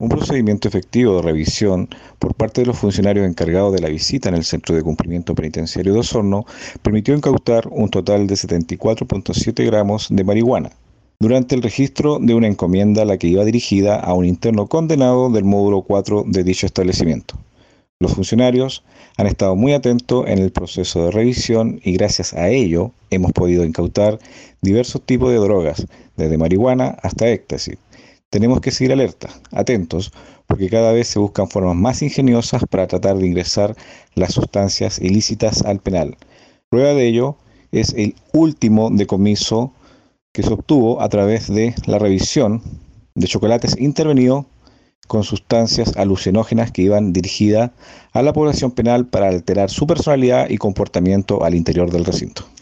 Un procedimiento efectivo de revisión por parte de los funcionarios encargados de la visita en el Centro de Cumplimiento Penitenciario de Osorno permitió incautar un total de 74.7 gramos de marihuana durante el registro de una encomienda a la que iba dirigida a un interno condenado del módulo 4 de dicho establecimiento. Los funcionarios han estado muy atentos en el proceso de revisión y gracias a ello hemos podido incautar diversos tipos de drogas, desde marihuana hasta éxtasis tenemos que seguir alerta, atentos, porque cada vez se buscan formas más ingeniosas para tratar de ingresar las sustancias ilícitas al penal. Prueba de ello es el último decomiso que se obtuvo a través de la revisión de chocolates intervenidos con sustancias alucinógenas que iban dirigidas a la población penal para alterar su personalidad y comportamiento al interior del recinto.